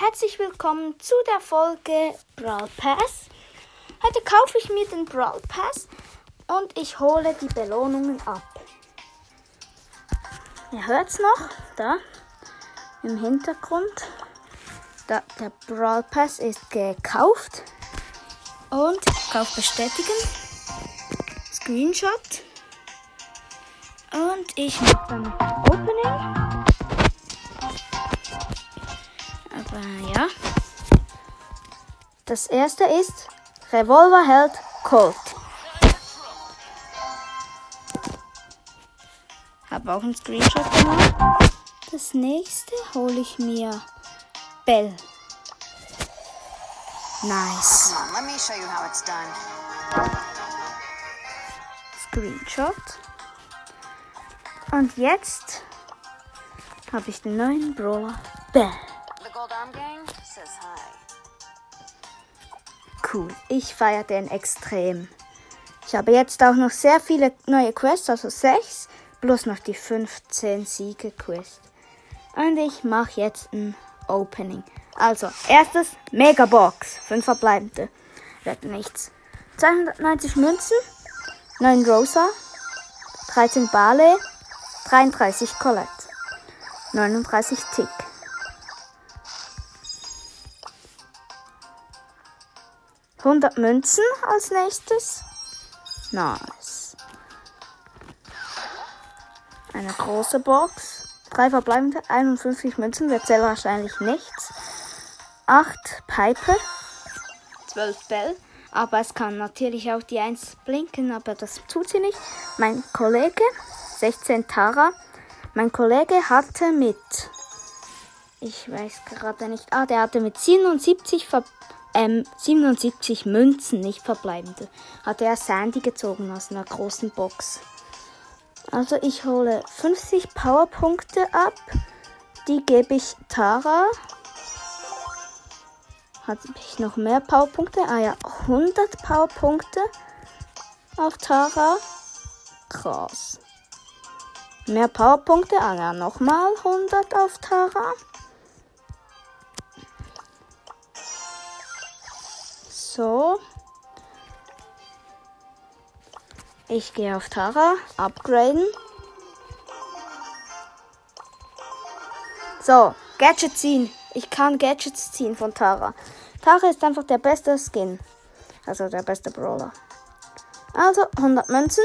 Herzlich willkommen zu der Folge Brawl Pass. Heute kaufe ich mir den Brawl Pass und ich hole die Belohnungen ab. Ihr hört es noch, da im Hintergrund. Da, der Brawl Pass ist gekauft. Und Kauf bestätigen. Screenshot. Und ich mache dann Opening. Aber ja. Das erste ist Revolverheld Colt. Habe auch einen Screenshot gemacht. Das nächste hole ich mir Bell. Nice. Come on, let me show you how it's done. Screenshot. Und jetzt habe ich den neuen Brawler Bell. The Gold Arm Gang says hi. Cool. Ich feiere den extrem. Ich habe jetzt auch noch sehr viele neue Quests, also 6, plus noch die 15 Siege-Quest. Und ich mache jetzt ein Opening. Also, erstes Megabox. 5 verbleibende. Wird nichts. 290 Münzen, 9 Rosa, 13 Barley, 33 Colette, 39 Tick. Hundert Münzen als nächstes. Nice. Eine große Box. Drei verbleibende, 51 Münzen. Wir zählen wahrscheinlich nichts. 8 Piper. 12 Bell. Aber es kann natürlich auch die 1 blinken, aber das tut sie nicht. Mein Kollege, 16 Tara. Mein Kollege hatte mit, ich weiß gerade nicht, ah, der hatte mit 77, Ver, ähm, 77 Münzen, nicht verbleibende, hatte er Sandy gezogen aus einer großen Box. Also ich hole 50 Powerpunkte ab. Die gebe ich Tara. Habe ich noch mehr Powerpunkte? Ah ja, 100 Powerpunkte auf Tara. Krass. Mehr Powerpunkte? Ah ja, nochmal 100 auf Tara. So. Ich gehe auf Tara, upgraden. So, Gadget ziehen. Ich kann Gadgets ziehen von Tara. Tara ist einfach der beste Skin. Also der beste Brawler. Also 100 Münzen.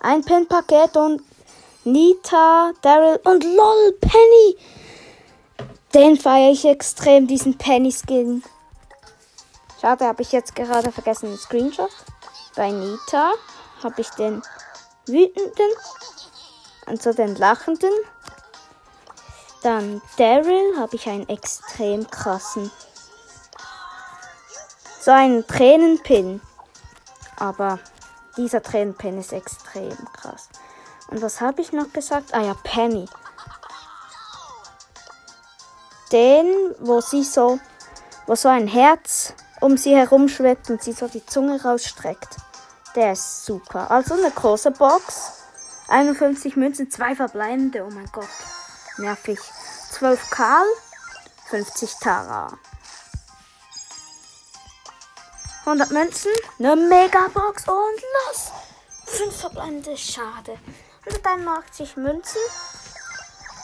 Ein Pin-Paket und Nita, Daryl und LOL Penny. Den feiere ich extrem, diesen Penny-Skin. Schade, habe ich jetzt gerade vergessen den Screenshot. Bei Nita habe ich den wütenden, also den lachenden. Dann Daryl habe ich einen extrem krassen. So einen Tränenpin. Aber dieser Tränenpin ist extrem krass. Und was habe ich noch gesagt? Ah ja, Penny. Den, wo sie so, wo so ein Herz um sie herum schwebt und sie so die Zunge rausstreckt. Der ist super. Also eine große Box. 51 Münzen, zwei verbleibende. Oh mein Gott. Nervig. 12 Karl, 50 Tara. 100 Münzen, eine Megabox und los. 5 verbleibende, schade. 181 Münzen,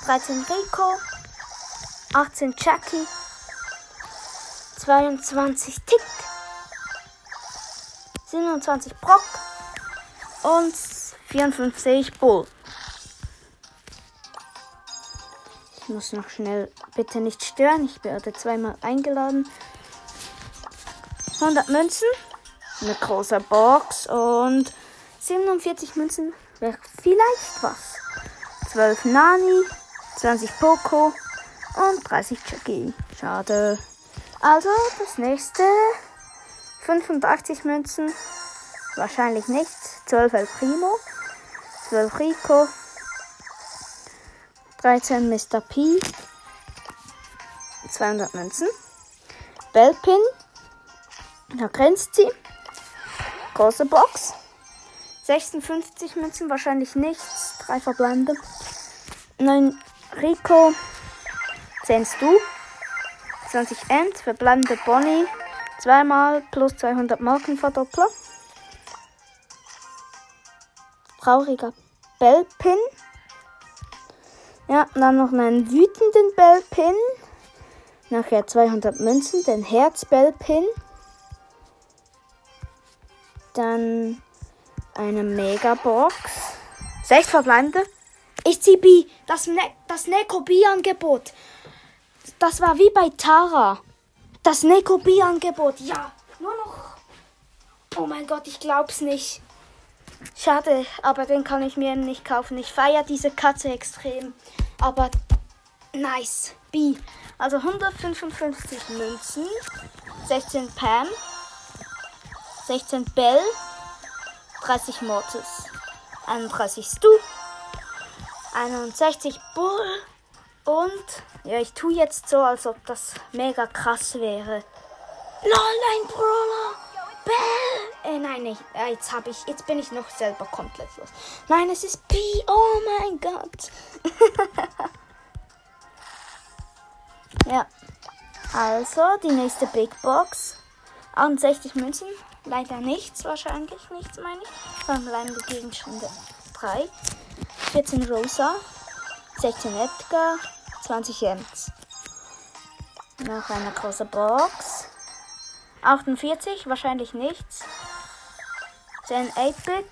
13 Rico, 18 Jackie, 22 Tick, 27 Brock und 54 Bull. Ich muss noch schnell bitte nicht stören. Ich werde zweimal eingeladen. 100 Münzen, eine große Box und 47 Münzen wäre vielleicht was. 12 Nani, 20 Poco und 30 Jackie. Schade. Also das nächste 85 Münzen. Wahrscheinlich nichts. 12 El Primo. 12 Rico. 13 Mr. P. 200 Münzen. Bellpin. Da grenzt sie. Große Box. 56 Münzen, wahrscheinlich nichts. 3 verbleibende. 9 Rico. 10 Stu. 20 End, verbleibende Bonnie, zweimal plus 200 Marken Verdoppler. Trauriger Bellpin. Ja, dann noch einen wütenden Bellpin. Nachher 200 Münzen, den Herzbellpin. Dann eine Megabox. Sechs verbleibende. Ich ziehe B. Das, ne das Neko B-Angebot. Das war wie bei Tara. Das Neko B-Angebot. Ja, nur noch. Oh mein Gott, ich glaub's nicht. Schade, aber den kann ich mir nicht kaufen. Ich feiere diese Katze extrem. Aber nice. B. Also 155 Münzen. 16 Pam. 16 Bell. 30 Mortis. 31 Stu. 61 Bull. Und ja, ich tue jetzt so, als ob das mega krass wäre. LOL, ein Brawler! Bell! Äh, nein, nicht. Äh, jetzt habe ich, jetzt bin ich noch selber komplett los. Nein, es ist P. Oh mein Gott. ja. Also, die nächste Big Box. 61 Münzen. Leider nichts, wahrscheinlich nichts, meine ich. Verbleibende Gegenstände 3. 14 Rosa. 16 Edgar. 20 Ems. Noch eine große Box. 48, wahrscheinlich nichts. 10 8-Bit.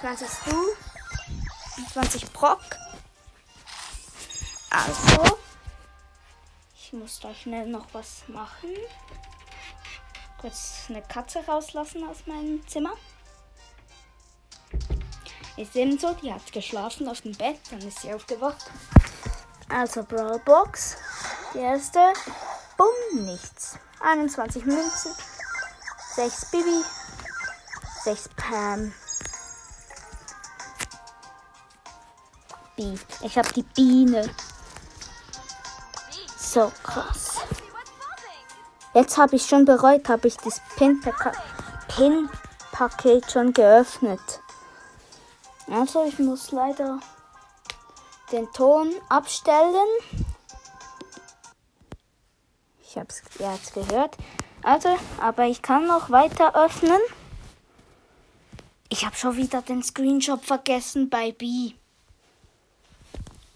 20 Stu. 20 Brock. Also. Ich muss da schnell noch was machen. Kurz eine Katze rauslassen aus meinem Zimmer. Ist eben so, die hat geschlafen auf dem Bett, dann ist sie aufgewacht. Also Brawlbox. Die erste. Bumm, nichts. 21 Münzen. 6 Bibi. 6 Pam. B. Ich habe die Biene. So krass. Jetzt habe ich schon bereut, habe ich das Pin-Paket schon geöffnet. Also ich muss leider den Ton abstellen. Ich habe es jetzt gehört. Also, aber ich kann noch weiter öffnen. Ich habe schon wieder den Screenshot vergessen bei B.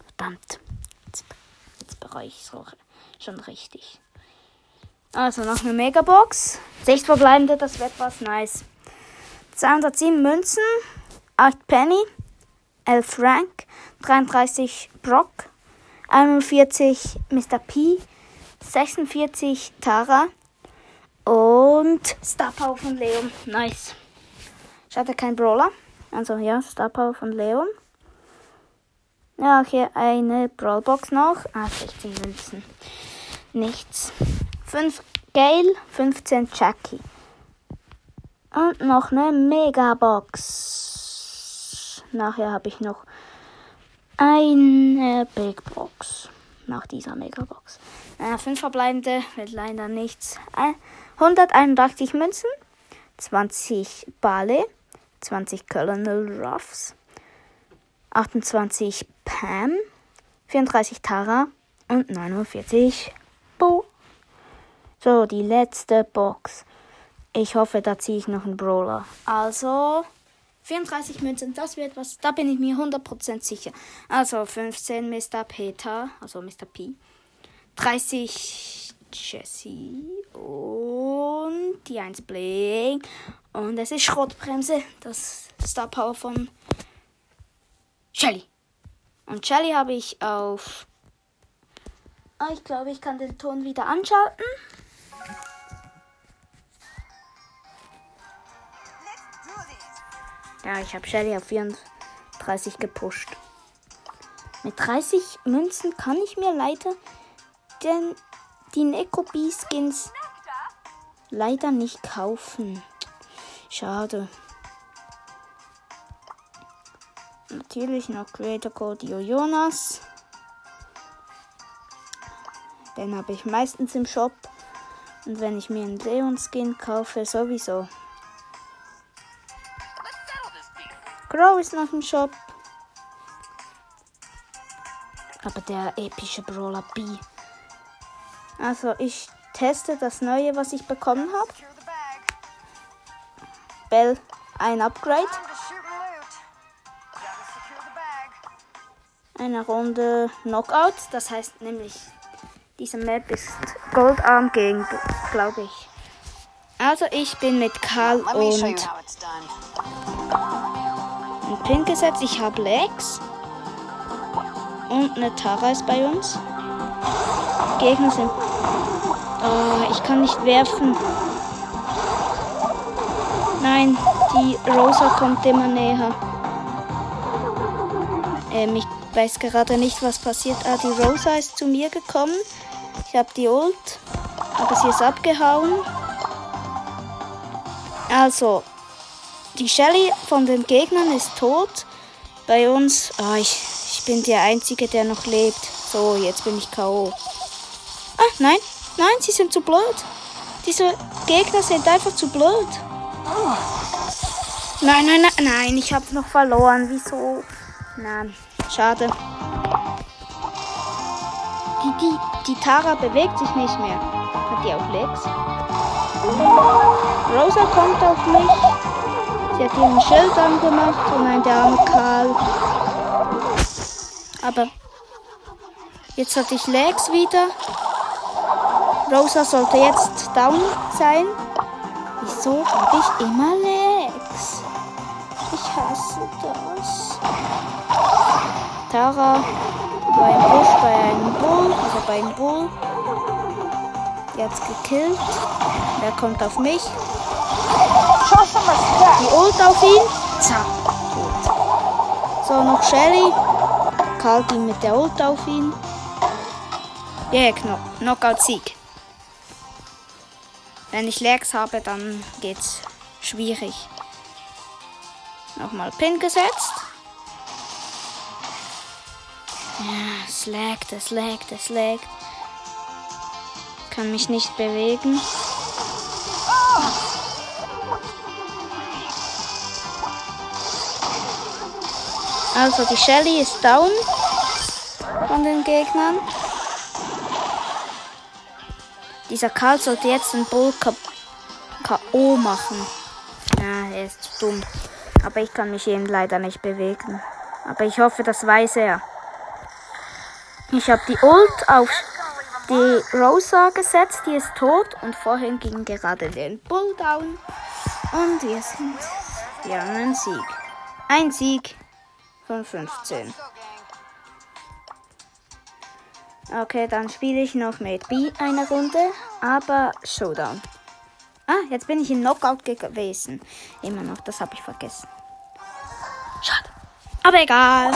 Verdammt. Jetzt, jetzt bereue ich es schon richtig. Also noch eine Megabox. Sechs verbleibende, das wird was nice. 207 Münzen, 8 Penny, 11 Frank, 33 Brock, 41 Mr. P, 46 Tara und Star Power von Leon. Nice. Schade, kein Brawler. Also ja, Star Power von Leon. Ja, hier eine Brawlbox noch. Ah, 16 Münzen. Nichts. 5 Gale, 15 Jackie. Und noch eine Megabox. Nachher habe ich noch eine Big Box. Nach dieser Megabox. Äh, fünf verbleibende wird leider nichts. Äh, 181 Münzen, 20 Bale, 20 Colonel Ruffs, 28 Pam, 34 Tara und 49 Bo. So, die letzte Box. Ich hoffe, da ziehe ich noch einen Brawler. Also, 34 Münzen, das wird was, da bin ich mir 100% sicher. Also 15 Mr. Peter, also Mr. P. 30 Jessie und die 1 Bling. Und es ist Schrottbremse, das Star Power von Shelly. Und Shelly habe ich auf. Ah, ich glaube, ich kann den Ton wieder anschalten. Ja, ich habe Shelly auf 34 gepusht. Mit 30 Münzen kann ich mir leider denn die Neko B-Skins leider nicht kaufen. Schade. Natürlich noch Creator Code Jonas. Den habe ich meistens im Shop. Und wenn ich mir einen Leon Skin kaufe, sowieso. Crow ist noch im Shop. Aber der epische Brawler B. Also ich teste das neue, was ich bekommen habe. Bell, ein Upgrade. Eine Runde Knockout. Das heißt nämlich, diese Map ist Goldarm gegen, glaube ich. Also ich bin mit Karl Let me show you und how it's done. ein Pin gesetzt. Ich habe Lex. Und eine Tara ist bei uns. Gegner sind. Oh, ich kann nicht werfen. Nein, die Rosa kommt immer näher. Ähm, ich weiß gerade nicht, was passiert. Ah, die Rosa ist zu mir gekommen. Ich habe die Ult, aber sie ist abgehauen. Also, die Shelly von den Gegnern ist tot. Bei uns, ah, ich, ich bin der Einzige, der noch lebt. So, jetzt bin ich K.O. Ah, nein, nein, sie sind zu blöd. Diese Gegner sind einfach zu blöd. Nein, nein, nein, nein, ich habe noch verloren. Wieso? Nein, schade. Die, die, die Tara bewegt sich nicht mehr. Hat die auch Legs? Rosa kommt auf mich. Sie hat ihren Schild angemacht und ein der arme Karl. Aber jetzt hatte ich Legs wieder. Rosa sollte jetzt down sein. Wieso habe ich immer Legs? Ich hasse das. Tara war im Busch bei einem Bull, also bei einem Bull. Hat's gekillt. Der kommt auf mich. Die Ult auf ihn. Zack. Tot. So, noch Shelly. Karl ging mit der Ult auf ihn. Yeah, Kno Knockout-Sieg. Wenn ich Lags habe, dann geht's schwierig. Nochmal Pin gesetzt. Ja, es laggt, es laggt, es laggt. Kann mich nicht bewegen. Also die Shelly ist down von den Gegnern. Dieser Karl sollte jetzt den Bull K.O. machen. Ja, er ist dumm. Aber ich kann mich eben leider nicht bewegen. Aber ich hoffe, das weiß er. Ich habe die Ult auf die Rosa gesetzt, die ist tot. Und vorhin ging gerade der Bull down. Und wir sind. Wir haben einen Sieg. Ein Sieg von 15. Okay, dann spiele ich noch mit B eine Runde, aber Showdown. Ah, jetzt bin ich in Knockout gewesen. Immer noch, das habe ich vergessen. Schade. Aber egal.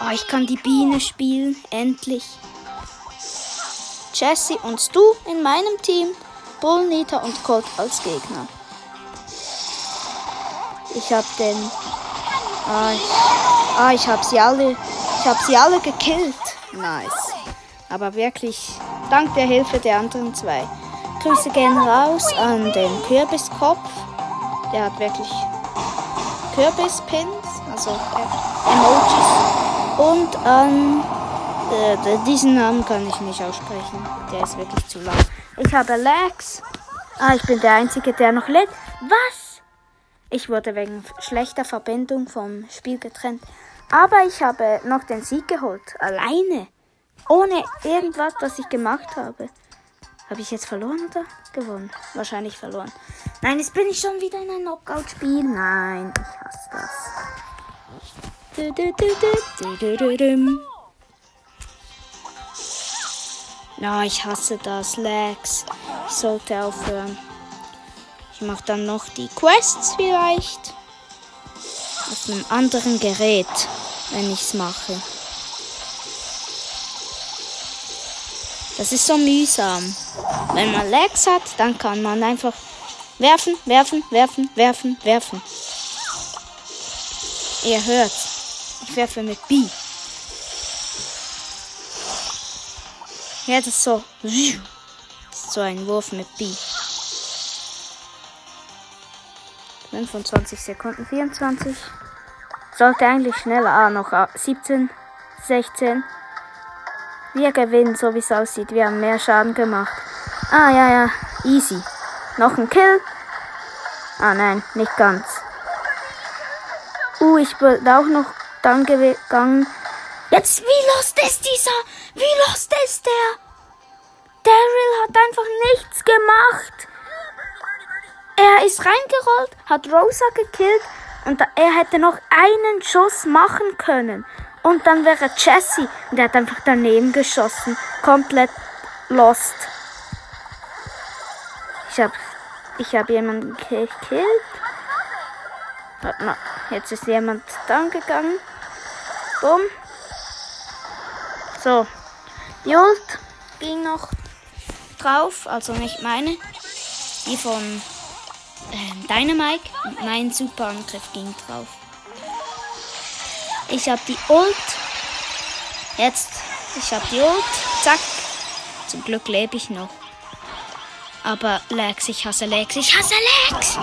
Oh, ich kann die Biene spielen. Endlich. Jesse und Stu in meinem Team. Bull, Nita und Colt als Gegner. Ich habe den. Ah, ich, ah, ich habe sie alle. Ich habe sie alle gekillt. Nice. Aber wirklich dank der Hilfe der anderen zwei. Grüße gehen raus an den Kürbiskopf. Der hat wirklich Kürbispins, also Emojis. Und an äh, diesen Namen kann ich nicht aussprechen. Der ist wirklich zu lang. Ich habe Lex. Ah, ich bin der Einzige, der noch lebt. Was? Ich wurde wegen schlechter Verbindung vom Spiel getrennt. Aber ich habe noch den Sieg geholt. Alleine. Ohne irgendwas, was ich gemacht habe. Habe ich jetzt verloren oder gewonnen? Wahrscheinlich verloren. Nein, jetzt bin ich schon wieder in ein Knockout-Spiel. Nein, ich hasse das. Dum. Ja, ich hasse das, Lags. Ich sollte aufhören. Ich mache dann noch die Quests vielleicht. Auf einem anderen Gerät, wenn ich's mache. Das ist so mühsam. Wenn man Lags hat, dann kann man einfach werfen, werfen, werfen, werfen, werfen. Ihr hört, ich werfe mit B. Ja, das ist so. Das ist so ein Wurf mit B. 25 Sekunden, 24. Sollte eigentlich schneller. Ah, noch ah, 17, 16. Wir gewinnen, so wie es aussieht. Wir haben mehr Schaden gemacht. Ah, ja, ja. Easy. Noch ein Kill. Ah, nein, nicht ganz. Uh, ich bin auch noch dann gegangen. Jetzt, wie lost ist dieser? Wie lost ist der? Daryl hat einfach nichts gemacht. Er ist reingerollt, hat Rosa gekillt und er hätte noch einen Schuss machen können. Und dann wäre Jesse und er hat einfach daneben geschossen. Komplett lost. Ich hab, ich hab jemanden gekillt. Jetzt ist jemand dann gegangen. Bumm. So. Ult ging noch drauf, also nicht meine. Die von äh, Dynamite. Und mein Superangriff ging drauf. Ich habe die Ult. Jetzt. Ich habe die Ult. Zack. Zum Glück lebe ich noch. Aber Lex, ich hasse Lex. Ich hasse Lex!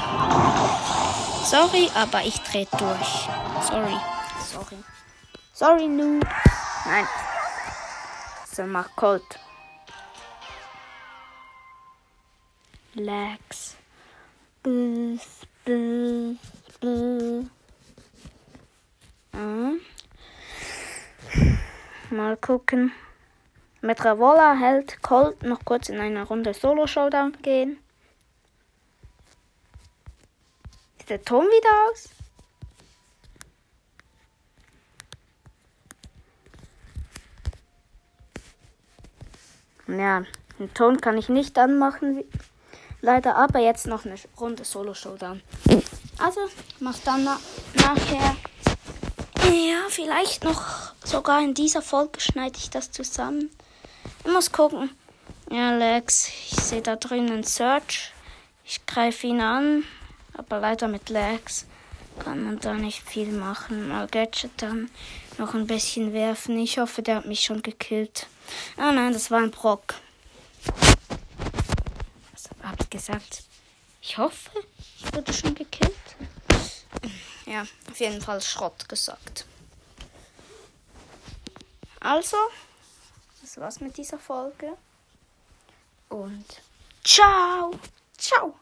Sorry, aber ich drehe durch. Sorry. Sorry. Sorry, Noob. Nein. So, mach Colt. Lex. Blues, blues, blues. Mhm. Mal gucken. Mit Ravola hält Colt noch kurz in einer Runde Solo-Showdown gehen. Ist der Ton wieder aus? Ja, den Ton kann ich nicht anmachen. Leider, aber jetzt noch eine Runde Solo-Showdown. Also, mach dann na nachher ja, vielleicht noch sogar in dieser Folge schneide ich das zusammen. Ich muss gucken. Ja, Lex, ich sehe da drinnen Search. Ich greife ihn an, aber leider mit Lex kann man da nicht viel machen. Mal Gadget dann noch ein bisschen werfen. Ich hoffe, der hat mich schon gekillt. Ah nein, das war ein Brock. Gesagt? Ich hoffe, ich wurde schon gekillt. Ja, auf jeden Fall Schrott gesagt. Also, das war's mit dieser Folge. Und ciao! Ciao!